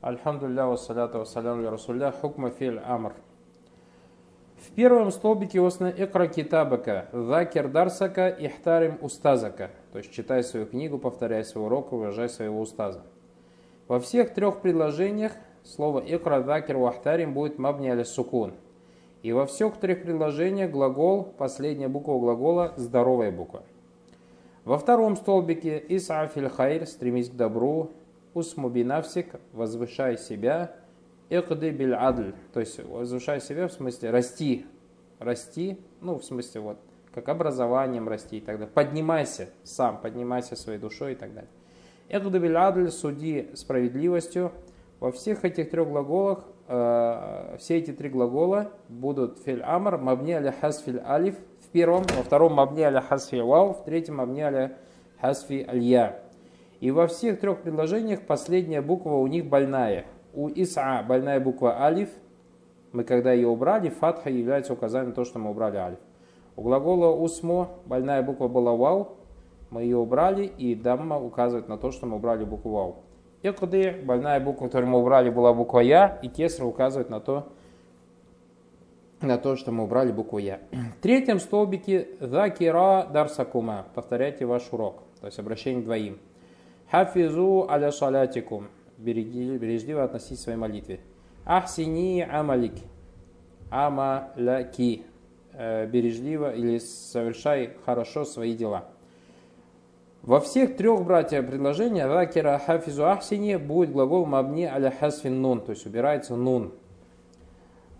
Альхамдулилля, вассаляту вассаляму расулля, хукма фил амр. В первом столбике осна икра китабака, закер дарсака, ихтарим устазака. То есть читай свою книгу, повторяй свой урок, уважай своего устаза. Во всех трех предложениях слово икра, закер, вахтарим будет мабни аля сукун. И во всех трех предложениях глагол, последняя буква глагола, здоровая буква. Во втором столбике «Ис'a фил хайр» – «Стремись к добру», «Усму бинавсик» – «Возвышай себя», «Иqdi биль адль» – то есть возвышай себя в смысле расти, расти, ну в смысле вот как образованием расти и так далее. Поднимайся сам, поднимайся своей душой и так далее. «Иqdi биль адль» – «Суди справедливостью». Во всех этих трех глаголах, э, все эти три глагола будут «Филь амр», «Мабни аля хас филь алиф», в первом, во втором мабни аля хасфи вау, в третьем мабни аля хасфи алья. И во всех трех предложениях последняя буква у них больная. У Иса больная буква алиф, мы когда ее убрали, фатха является указанием на то, что мы убрали алиф. У глагола усмо больная буква была вау, мы ее убрали, и дамма указывает на то, что мы убрали букву вау. Икды, больная буква, которую мы убрали, была буква я, и кесра указывает на то, на то, что мы убрали букву Я. В третьем столбике «Закира дарсакума» – повторяйте ваш урок, то есть обращение двоим. «Хафизу аля шалятикум» – бережливо относитесь к своей молитве. «Ахсини амалик» – «амаляки» э, – бережливо или совершай хорошо свои дела. Во всех трех, братья, предложения «Закира хафизу ахсини» будет глагол «мабни аля хасфин нун», то есть убирается нун –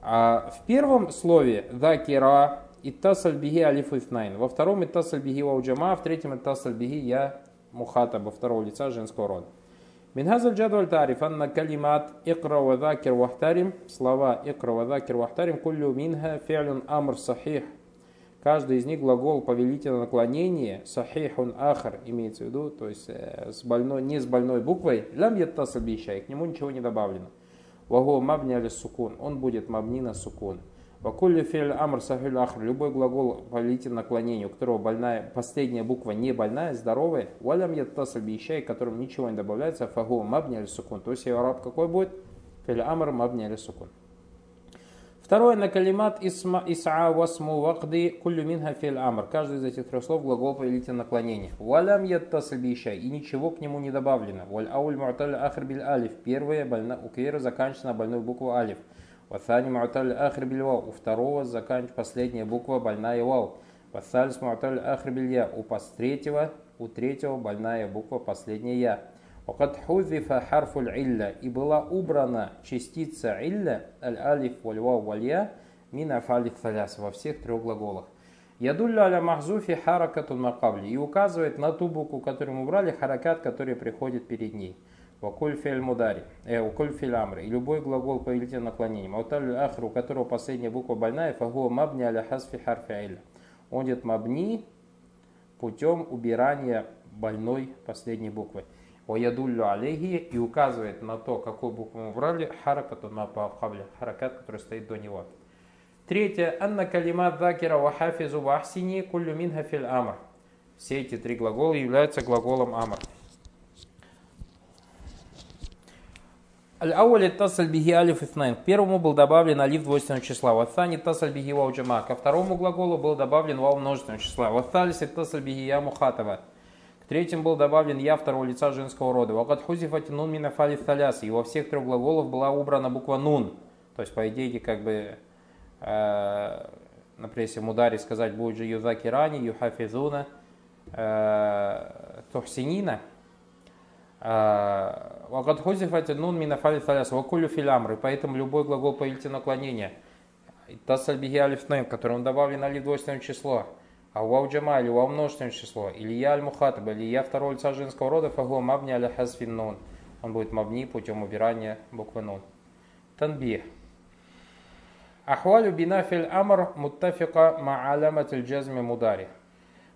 а в первом слове «закира» «иттасаль биги алиф ифнайн», во втором «иттасаль биги вауджама», в третьем «иттасаль биги я мухатаба» второго лица женского рода. Минхазаль джадваль тариф анна калимат икра ва закир вахтарим слова икра ва закир вахтарим куллю минха фи'люн амр сахих Каждый из них глагол повелительного наклонения, сахихун ахар имеется в виду, то есть э, с больной, не с больной буквой, лям яттасаль бишай, к нему ничего не добавлено. Ваго мабни али сукун. Он будет мабни на сукун. Вакулли филь амр сахиль ахр. Любой глагол повелитель наклонению, у которого больная, последняя буква не больная, здоровая. Валям яттасаль бишай, которым ничего не добавляется. Фаго мабни али сукун. То есть его араб какой будет? Филь амр мабни али сукун. Второе на калимат исма иса васму вакди куллю минха фил амр. Каждый из этих трех слов глагол повелитель наклонения. Валям яттасаль бишай. И ничего к нему не добавлено. Валь ауль му'таль ахр биль алиф. Первое больна, у кира заканчивается на больной букву алиф. Васани муаталь ахр вау. У второго заканчивается последняя буква больная вау. Васалис муаталь ахр я. У третьего, у третьего больная буква последняя я. Вакат хузифа харфуль илля. И была убрана частица илля, аль алиф валь вау валь я, мин афалит саляс во всех трех глаголах. Ядулля аля махзуфи харакатун макабли. И указывает на ту букву, которую мы убрали, харакат, который приходит перед ней. Вакуль фель мудари, э, укуль фель амри. И любой глагол повелитель наклонением. Ауталь ахру, у которого последняя буква больная, фагуа мабни аля хасфи харфи айля. Он идет мабни путем убирания больной последней буквы. Ваядуллю алейхи и указывает на то, какую букву мы убрали, харакату на павхабля, харакат, который стоит до него. Третье. Анна калимат закира ва хафизу ва ахсини куллю минха фил амр. Все эти три глагола являются глаголом амр. Аль-ауаль тасаль биги алиф ифнайн. К первому был добавлен алиф двойственного числа. Ватсани тасаль биги вау джама. Ко второму глаголу был добавлен вау множественного числа. Ваталис тасаль биги я мухатава. Третьим был добавлен я второго лица женского рода. Вакат хузифати нун минафали таляс. И во всех трех глаголах была убрана буква нун. То есть, по идее, как бы, э, например, если в сказать будет же юзаки рани, юхафизуна, э, тухсинина. Э, Вакат хузифати нун минафали таляс. Вакулю филямры. Поэтому любой глагол повелитель наклонения. Тасаль биги алиф которым добавлен алиф двойственное число а вау джама или вау множественное число, или я аль мухатаб, или я второго лица женского рода, фагу мабни аля хасфин нун. Он будет мабни путем убирания буквы нун. Танбих. Ахвалю бинафиль амр муттафика ма'аламат джазми мудари.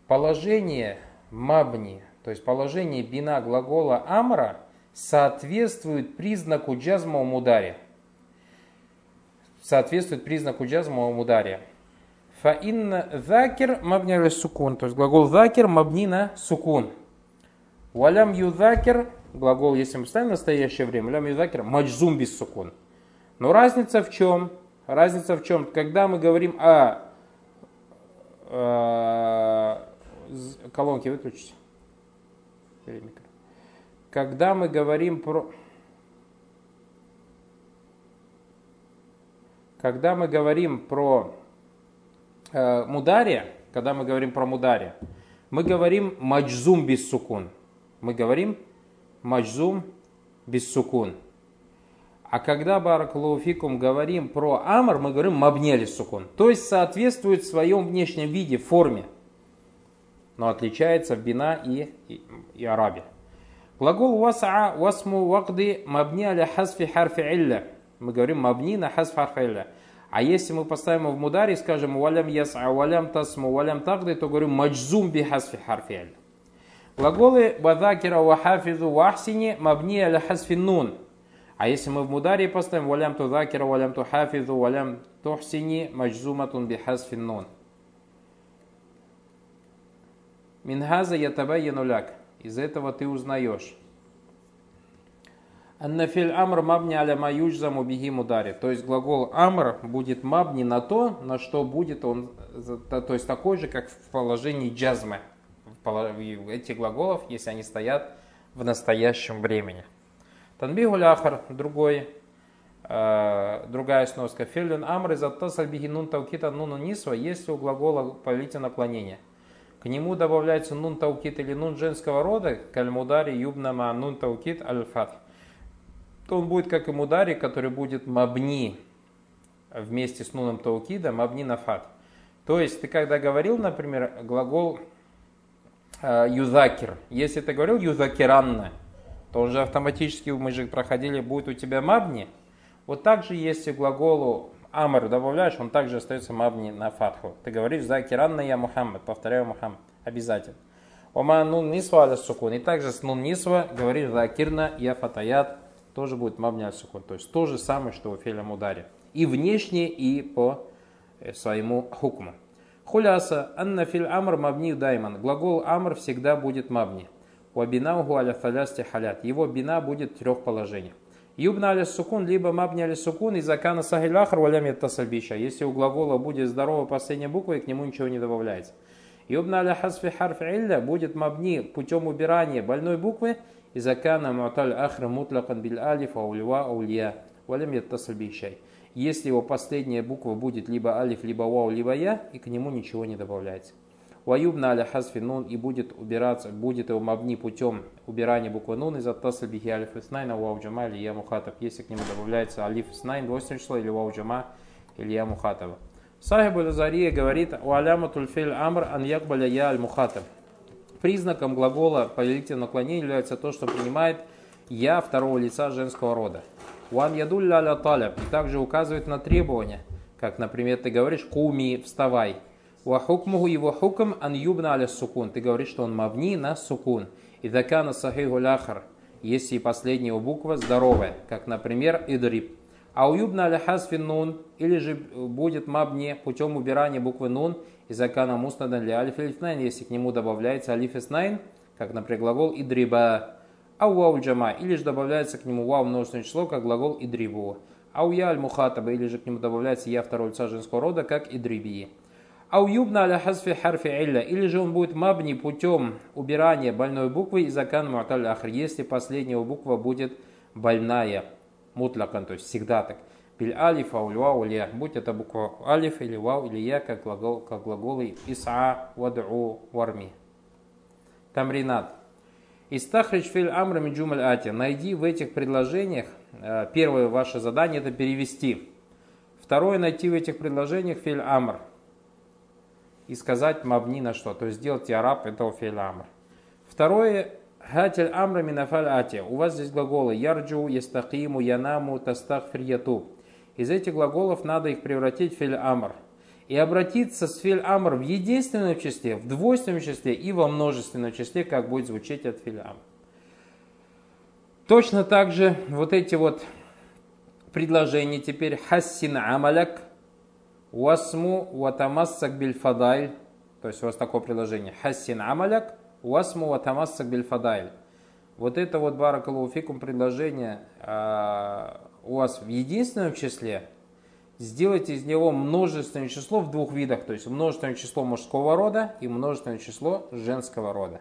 Положение мабни, то есть положение бина глагола амра соответствует признаку джазма мудари. Соответствует признаку джазма мудари. Фаинна закир мабни сукун. То есть глагол закир мабни на сукун. Валям юзакир глагол, если мы ставим в настоящее время, лям юзакир, маджзум без сукун. Но разница в чем? Разница в чем? Когда мы говорим о э, колонки выключите. Когда мы говорим про... Когда мы говорим про э, мудария, когда мы говорим про мудария, мы говорим маджзум без сукун. Мы говорим маджзум без сукун. А когда Баракалуфикум говорим про Амр, мы говорим мабнели сукун. То есть соответствует в своем внешнем виде, форме. Но отличается в бина и, и, и арабе. Глагол васаа васму вакды мабни аля хасфи харфи илля. Мы говорим мабни на хасф харфи илля. А если мы поставим в мударе и скажем валям яс'a, валям тасму, валям тагды, то говорим маджзум би хасфи харфи илля. Глаголы вадакира вахафизу вахсини мабни аля хасфи нун. А если мы в мударе поставим валям ту закира, валям ту хафизу, валям тухсини, маджзуматун бихасфин нун. Минхаза ятабайяну ляк. Из этого ты узнаешь. Аннафиль амр мабни аля маюджзаму биги мудари. То есть глагол амр будет мабни на то, на что будет он, то есть такой же, как в положении джазмы. Этих глаголов, если они стоят в настоящем времени. Танбигу ляхар, другой, э, другая сноска. Филлин амр из оттасаль бигинун таукита нуну нисва, если у глагола полите наклонение. К нему добавляется нун таукит или нун женского рода, кальмудари юбнама нун таукит аль-фат. То он будет как и мудари, который будет мабни вместе с нуном таукида, мабни на фат. То есть ты когда говорил, например, глагол э, юзакир, если ты говорил юзакиранна, то уже автоматически, мы же проходили, будет у тебя мабни. Вот так же, если глаголу амр добавляешь, он также остается мабни на фатху. Ты говоришь закиранна я Мухаммад, повторяю Мухаммад, обязательно. Ома нун нисва аля сукун. И также с нун нисва говоришь закирна я фатаят, тоже будет мабни аля сукун. То есть то же самое, что у филя мударе. И внешне, и по э, своему хукму. Хуляса, анна фил амр мабни дайман. Глагол амр всегда будет мабни. Уабинаугу аля фалясти халят. Его бина будет трех положениях. Юбна сукун, либо мабни сукун, и закана сахилахар валям тасальбиша. Если у глагола будет здоровая последняя буква, и к нему ничего не добавляется. Юбна аля хасфи харф илля будет мабни путем убирания больной буквы, и закана муаталь ахра мутлакан биль алиф аулива аулия. Валям тасальбишай. Если его последняя буква будет либо алиф, либо вау, либо я, и к нему ничего не добавляется. Ваюбна аля хасфи нун и будет убираться, будет его мабни путем убирания буквы нун из оттаса бихи алиф иснайна вау джама или я если к нему добавляется алиф иснайн, двойственное число, или вау джама или я мухатаба. Сахиб аль говорит, у аляма тульфиль амр ан якбаля я аль мухатаб. Признаком глагола повелительного наклонения является то, что принимает я второго лица женского рода. Уан ядулля аля таляб. И также указывает на требования, как, например, ты говоришь куми, вставай. Вахукмуху его хукм ан юбна аля сукун. Ты говоришь, что он мавни на сукун. И дакана сахиху ляхар, если последняя буква здоровая, как, например, идриб. А у юбна аля хасфин нун, или же будет мабни путем убирания буквы нун, и закана муснадан для алиф найн, если к нему добавляется алиф найн, как, например, глагол идриба. А у вау джама, или же добавляется к нему вау множественное число, как глагол идрибу. А у я аль мухатаба, или же к нему добавляется я второго лица женского рода, как идрибии. Ауюбна аля хазфи харфи илля. Или же он будет мабни путем убирания больной буквы из акан муаталь ахр, если последняя буква будет больная. Мутлакан, то есть всегда так. Биль алиф, ауль вау, или Будь это буква алиф или вау или я, как, глагол, как глаголы иса, ваду, варми. Тамринат. Истахрич филь амра джумаль ати. Найди в этих предложениях, э, первое ваше задание это перевести. Второе найти в этих предложениях филь амр и сказать мабни на что, то есть сделать араб этого фейля амр. Второе, хатель амра минафаль ати. У вас здесь глаголы ярджу, ястакиму, янаму, тастахфир, ятуб. Из этих глаголов надо их превратить в фель амр. И обратиться с фель амр в единственном числе, в двойственном числе и во множественном числе, как будет звучать от фель амр. Точно так же вот эти вот предложения теперь хассин амаляк – Уасму ватамассак бильфадайль. То есть у вас такое предложение. Хассин амаляк, уасму ватамассак бильфадайль. вот это вот баракалуфикум предложение э, у вас в единственном числе, сделайте из него множественное число в двух видах, то есть множественное число мужского рода и множественное число женского рода.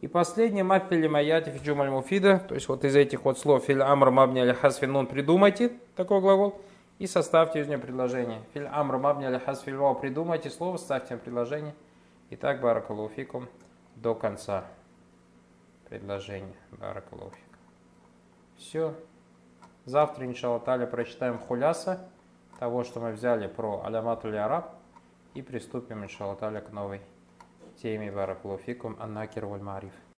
И последнее, мафили маяти фиджумаль муфида, то есть вот из этих вот слов филь амр мабни аля хасфинун придумайте такой глагол и составьте из него предложение. Филь амр мабни аля хасфильвау придумайте слово, ставьте предложение. Итак, баракалуфикум до конца предложения. Баракалуфик. Все. Завтра, иншалла таля, прочитаем хуляса того, что мы взяли про алямату араб и приступим, иншалла таля, к новой теме Баракулуфикум Аннакер Валь Мариф.